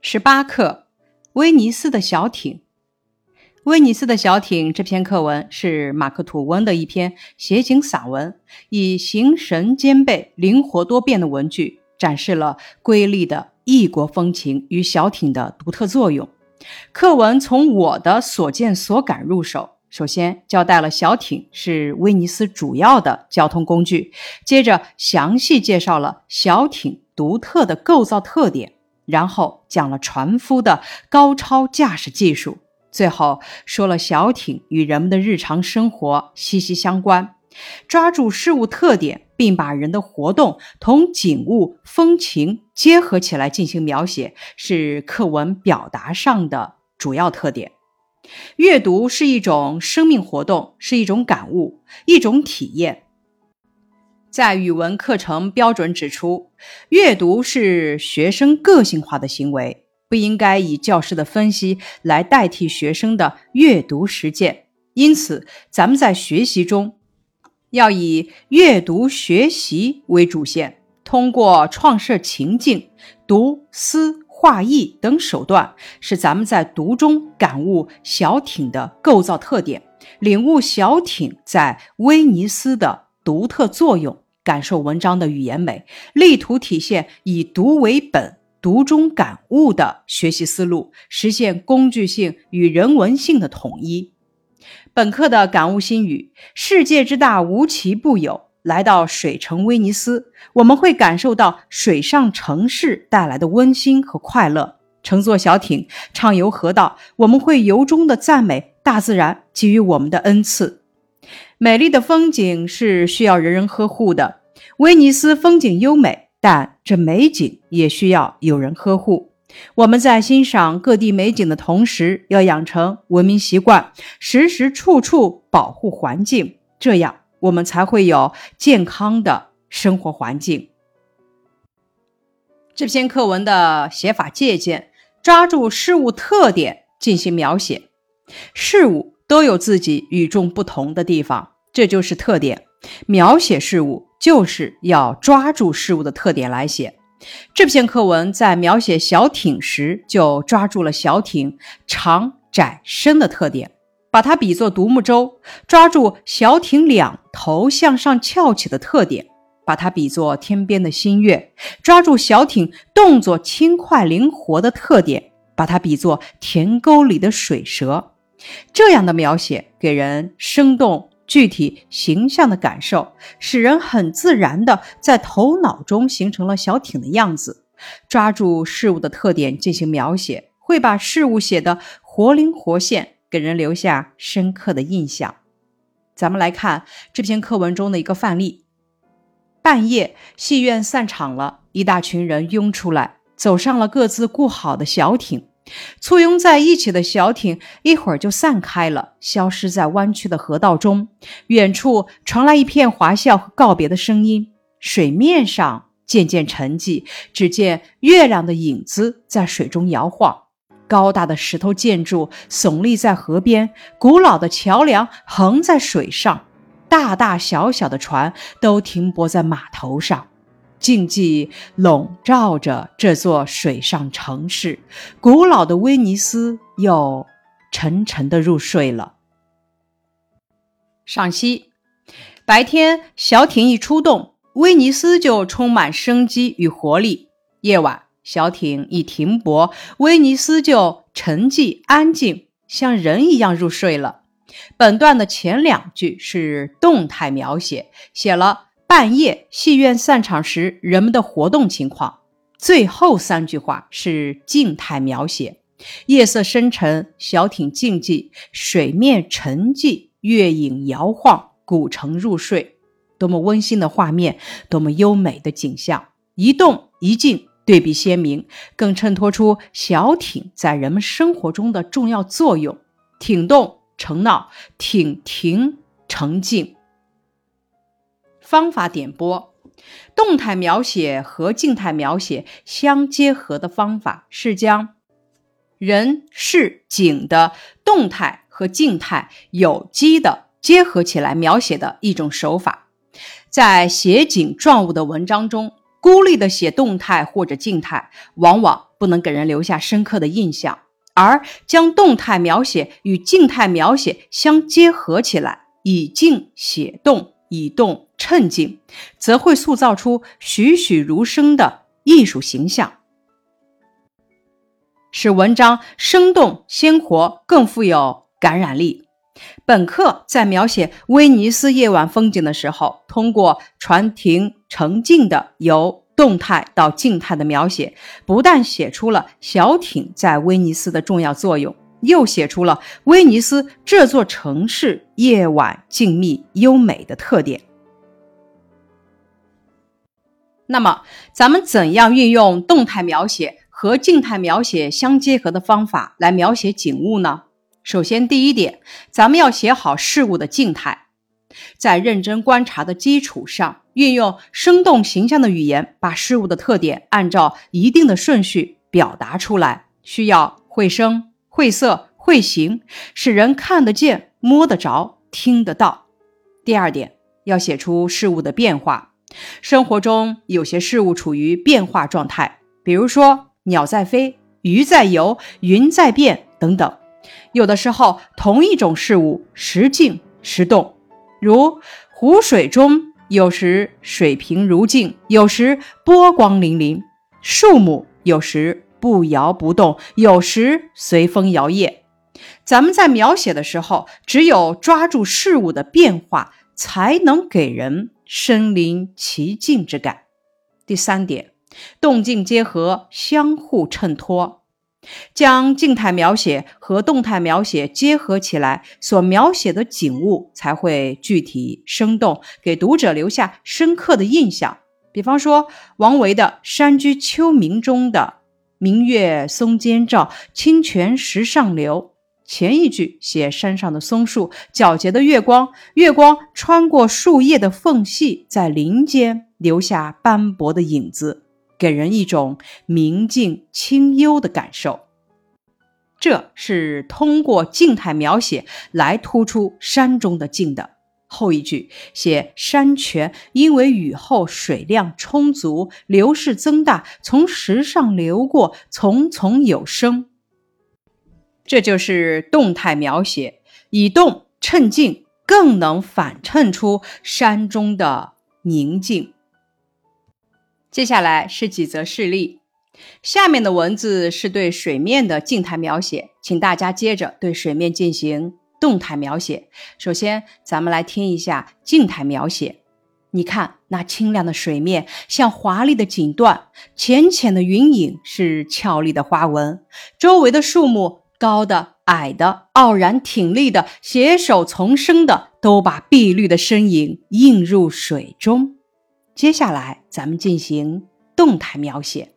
十八课，威尼斯的小艇。威尼斯的小艇这篇课文是马克吐温的一篇写景散文，以形神兼备、灵活多变的文句，展示了瑰丽的异国风情与小艇的独特作用。课文从我的所见所感入手，首先交代了小艇是威尼斯主要的交通工具，接着详细介绍了小艇独特的构造特点。然后讲了船夫的高超驾驶技术，最后说了小艇与人们的日常生活息息相关，抓住事物特点，并把人的活动同景物风情结合起来进行描写，是课文表达上的主要特点。阅读是一种生命活动，是一种感悟，一种体验。在语文课程标准指出，阅读是学生个性化的行为，不应该以教师的分析来代替学生的阅读实践。因此，咱们在学习中要以阅读学习为主线，通过创设情境、读思画意等手段，使咱们在读中感悟小艇的构造特点，领悟小艇在威尼斯的。独特作用，感受文章的语言美，力图体现以读为本、读中感悟的学习思路，实现工具性与人文性的统一。本课的感悟心语：世界之大，无奇不有。来到水城威尼斯，我们会感受到水上城市带来的温馨和快乐。乘坐小艇畅游河道，我们会由衷的赞美大自然给予我们的恩赐。美丽的风景是需要人人呵护的。威尼斯风景优美，但这美景也需要有人呵护。我们在欣赏各地美景的同时，要养成文明习惯，时时处处保护环境，这样我们才会有健康的生活环境。这篇课文的写法借鉴，抓住事物特点进行描写，事物。都有自己与众不同的地方，这就是特点。描写事物就是要抓住事物的特点来写。这篇课文在描写小艇时，就抓住了小艇长、窄、深的特点，把它比作独木舟；抓住小艇两头向上翘起的特点，把它比作天边的新月；抓住小艇动作轻快灵活的特点，把它比作田沟里的水蛇。这样的描写给人生动、具体、形象的感受，使人很自然的在头脑中形成了小艇的样子。抓住事物的特点进行描写，会把事物写得活灵活现，给人留下深刻的印象。咱们来看这篇课文中的一个范例：半夜，戏院散场了，一大群人拥出来，走上了各自雇好的小艇。簇拥在一起的小艇一会儿就散开了，消失在弯曲的河道中。远处传来一片华笑和告别的声音。水面上渐渐沉寂，只见月亮的影子在水中摇晃。高大的石头建筑耸立在河边，古老的桥梁横在水上，大大小小的船都停泊在码头上。静寂笼罩着这座水上城市，古老的威尼斯又沉沉的入睡了。赏析：白天小艇一出动，威尼斯就充满生机与活力；夜晚小艇一停泊，威尼斯就沉寂安静，像人一样入睡了。本段的前两句是动态描写，写了。半夜，戏院散场时人们的活动情况。最后三句话是静态描写：夜色深沉，小艇静寂，水面沉寂，月影摇晃，古城入睡。多么温馨的画面，多么优美的景象！一动一静，对比鲜明，更衬托出小艇在人们生活中的重要作用。艇动成闹，艇停成静。方法点拨：动态描写和静态描写相结合的方法是将人、事、景的动态和静态有机的结合起来描写的一种手法。在写景状物的文章中，孤立的写动态或者静态，往往不能给人留下深刻的印象，而将动态描写与静态描写相结合起来，以静写动，以动衬静，则会塑造出栩栩如生的艺术形象，使文章生动鲜活，更富有感染力。本课在描写威尼斯夜晚风景的时候，通过船停成静的由动态到静态的描写，不但写出了小艇在威尼斯的重要作用，又写出了威尼斯这座城市夜晚静谧优美的特点。那么，咱们怎样运用动态描写和静态描写相结合的方法来描写景物呢？首先，第一点，咱们要写好事物的静态，在认真观察的基础上，运用生动形象的语言，把事物的特点按照一定的顺序表达出来。需要绘声、绘色、绘形，使人看得见、摸得着、听得到。第二点，要写出事物的变化。生活中有些事物处于变化状态，比如说鸟在飞、鱼在游、云在变等等。有的时候，同一种事物时静时动，如湖水中有时水平如镜，有时波光粼粼；树木有时不摇不动，有时随风摇曳。咱们在描写的时候，只有抓住事物的变化，才能给人身临其境之感。第三点，动静结合，相互衬托。将静态描写和动态描写结合起来，所描写的景物才会具体生动，给读者留下深刻的印象。比方说，王维的《山居秋暝》中的“明月松间照，清泉石上流”，前一句写山上的松树，皎洁的月光，月光穿过树叶的缝隙，在林间留下斑驳的影子。给人一种明净清幽的感受，这是通过静态描写来突出山中的静的。后一句写山泉因为雨后水量充足，流势增大，从石上流过，淙淙有声。这就是动态描写，以动衬静，更能反衬出山中的宁静。接下来是几则事例，下面的文字是对水面的静态描写，请大家接着对水面进行动态描写。首先，咱们来听一下静态描写。你看，那清亮的水面像华丽的锦缎，浅浅的云影是俏丽的花纹，周围的树木高的、矮的、傲然挺立的、携手丛生的，都把碧绿的身影映入水中。接下来，咱们进行动态描写。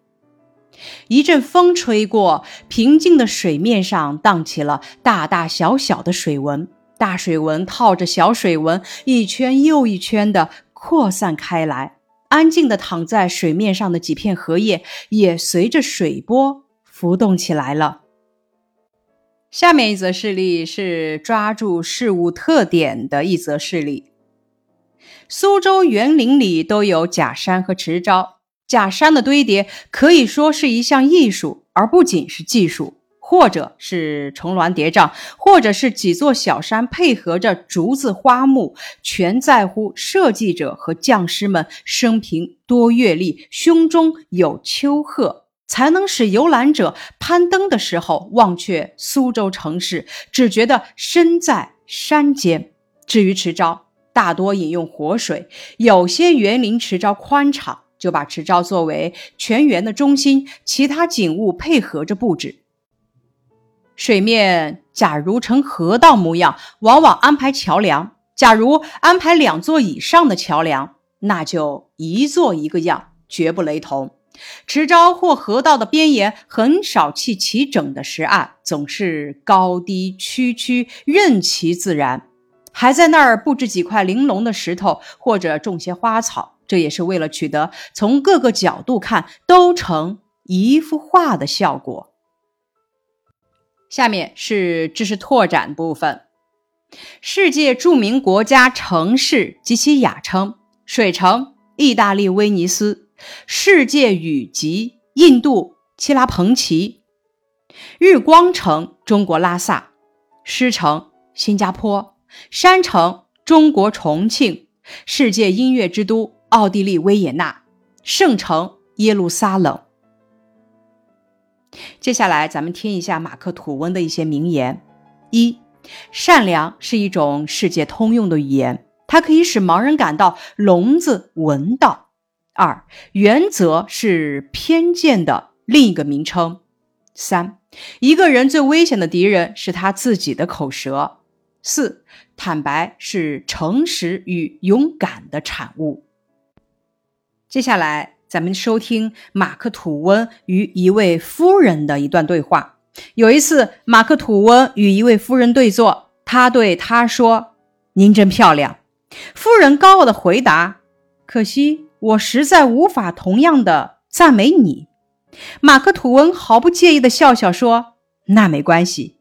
一阵风吹过，平静的水面上荡起了大大小小的水纹，大水纹套着小水纹，一圈又一圈的扩散开来。安静的躺在水面上的几片荷叶，也随着水波浮动起来了。下面一则事例是抓住事物特点的一则事例。苏州园林里都有假山和池沼，假山的堆叠可以说是一项艺术，而不仅是技术，或者是重峦叠嶂，或者是几座小山配合着竹子花木，全在乎设计者和匠师们生平多阅历，胸中有丘壑，才能使游览者攀登的时候忘却苏州城市，只觉得身在山间。至于池沼，大多引用活水，有些园林池沼宽敞，就把池沼作为全园的中心，其他景物配合着布置。水面假如成河道模样，往往安排桥梁；假如安排两座以上的桥梁，那就一座一个样，绝不雷同。池沼或河道的边沿很少砌齐整的石岸，总是高低曲曲，任其自然。还在那儿布置几块玲珑的石头，或者种些花草，这也是为了取得从各个角度看都成一幅画的效果。下面是知识拓展部分：世界著名国家城市及其雅称：水城，意大利威尼斯；世界雨集，印度希腊彭奇；日光城，中国拉萨；狮城，新加坡；山城，中国重庆；世界音乐之都，奥地利维也纳；圣城，耶路撒冷。接下来，咱们听一下马克吐温的一些名言：一、善良是一种世界通用的语言，它可以使盲人感到聋子闻到。二、原则是偏见的另一个名称。三、一个人最危险的敌人是他自己的口舌。四、坦白是诚实与勇敢的产物。接下来，咱们收听马克吐温与一位夫人的一段对话。有一次，马克吐温与一位夫人对坐，他对她说：“您真漂亮。”夫人高傲的回答：“可惜。”我实在无法同样的赞美你，马克吐温毫不介意的笑笑说：“那没关系，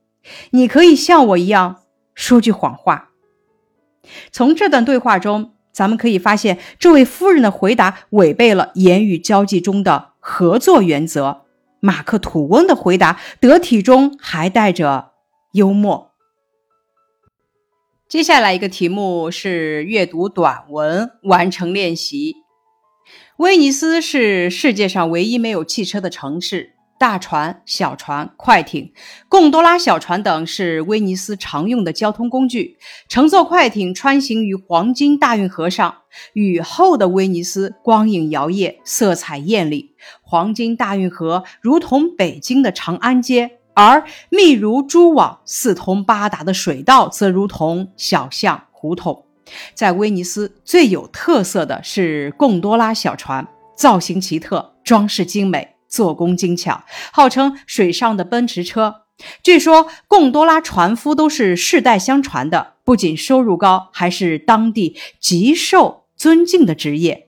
你可以像我一样说句谎话。”从这段对话中，咱们可以发现，这位夫人的回答违背了言语交际中的合作原则。马克吐温的回答得体中还带着幽默。接下来一个题目是阅读短文完成练习。威尼斯是世界上唯一没有汽车的城市。大船、小船、快艇、贡多拉小船等是威尼斯常用的交通工具。乘坐快艇穿行于黄金大运河上，雨后的威尼斯光影摇曳，色彩艳丽。黄金大运河如同北京的长安街，而密如蛛网、四通八达的水道则如同小巷胡同。在威尼斯最有特色的是贡多拉小船，造型奇特，装饰精美，做工精巧，号称水上的奔驰车。据说贡多拉船夫都是世代相传的，不仅收入高，还是当地极受尊敬的职业。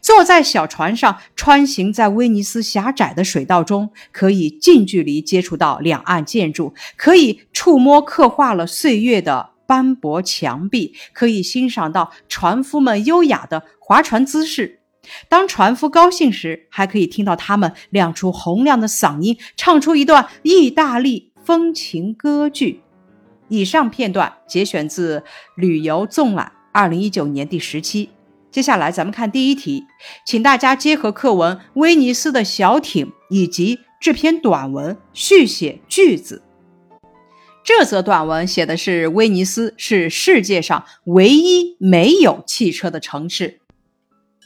坐在小船上，穿行在威尼斯狭窄的水道中，可以近距离接触到两岸建筑，可以触摸刻画了岁月的。斑驳墙壁可以欣赏到船夫们优雅的划船姿势。当船夫高兴时，还可以听到他们亮出洪亮的嗓音，唱出一段意大利风情歌剧。以上片段节选自《旅游纵览》二零一九年第十期。接下来咱们看第一题，请大家结合课文《威尼斯的小艇》以及这篇短文续写句子。这则短文写的是威尼斯是世界上唯一没有汽车的城市。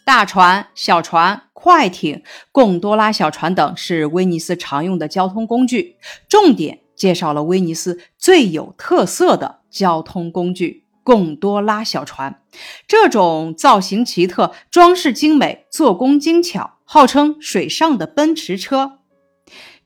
大船、小船、快艇、贡多拉小船等是威尼斯常用的交通工具。重点介绍了威尼斯最有特色的交通工具——贡多拉小船。这种造型奇特、装饰精美、做工精巧，号称水上的奔驰车。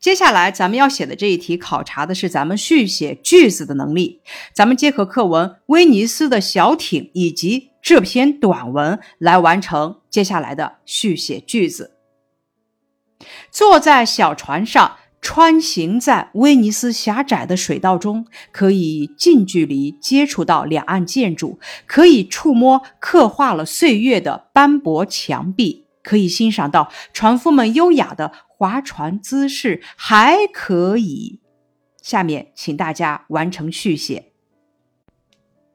接下来咱们要写的这一题，考察的是咱们续写句子的能力。咱们结合课文《威尼斯的小艇》以及这篇短文来完成接下来的续写句子。坐在小船上，穿行在威尼斯狭窄的水道中，可以近距离接触到两岸建筑，可以触摸刻画了岁月的斑驳墙壁，可以欣赏到船夫们优雅的。划船姿势还可以。下面请大家完成续写。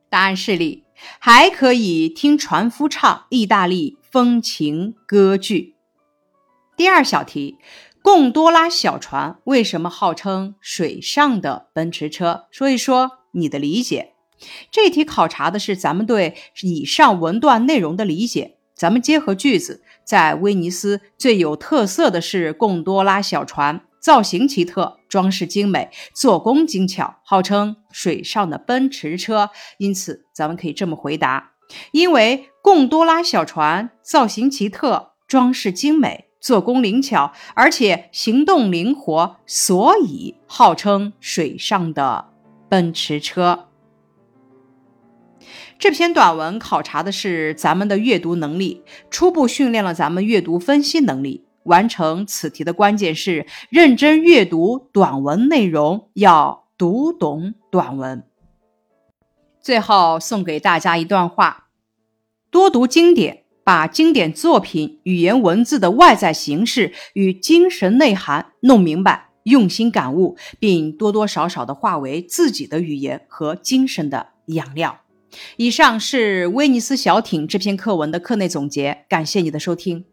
答案示例：还可以听船夫唱意大利风情歌剧。第二小题：贡多拉小船为什么号称水上的奔驰车？说一说你的理解。这题考察的是咱们对以上文段内容的理解。咱们结合句子。在威尼斯最有特色的是贡多拉小船，造型奇特，装饰精美，做工精巧，号称水上的奔驰车。因此，咱们可以这么回答：因为贡多拉小船造型奇特，装饰精美，做工灵巧，而且行动灵活，所以号称水上的奔驰车。这篇短文考察的是咱们的阅读能力，初步训练了咱们阅读分析能力。完成此题的关键是认真阅读短文内容，要读懂短文。最后送给大家一段话：多读经典，把经典作品语言文字的外在形式与精神内涵弄明白，用心感悟，并多多少少的化为自己的语言和精神的养料。以上是威尼斯小艇这篇课文的课内总结，感谢你的收听。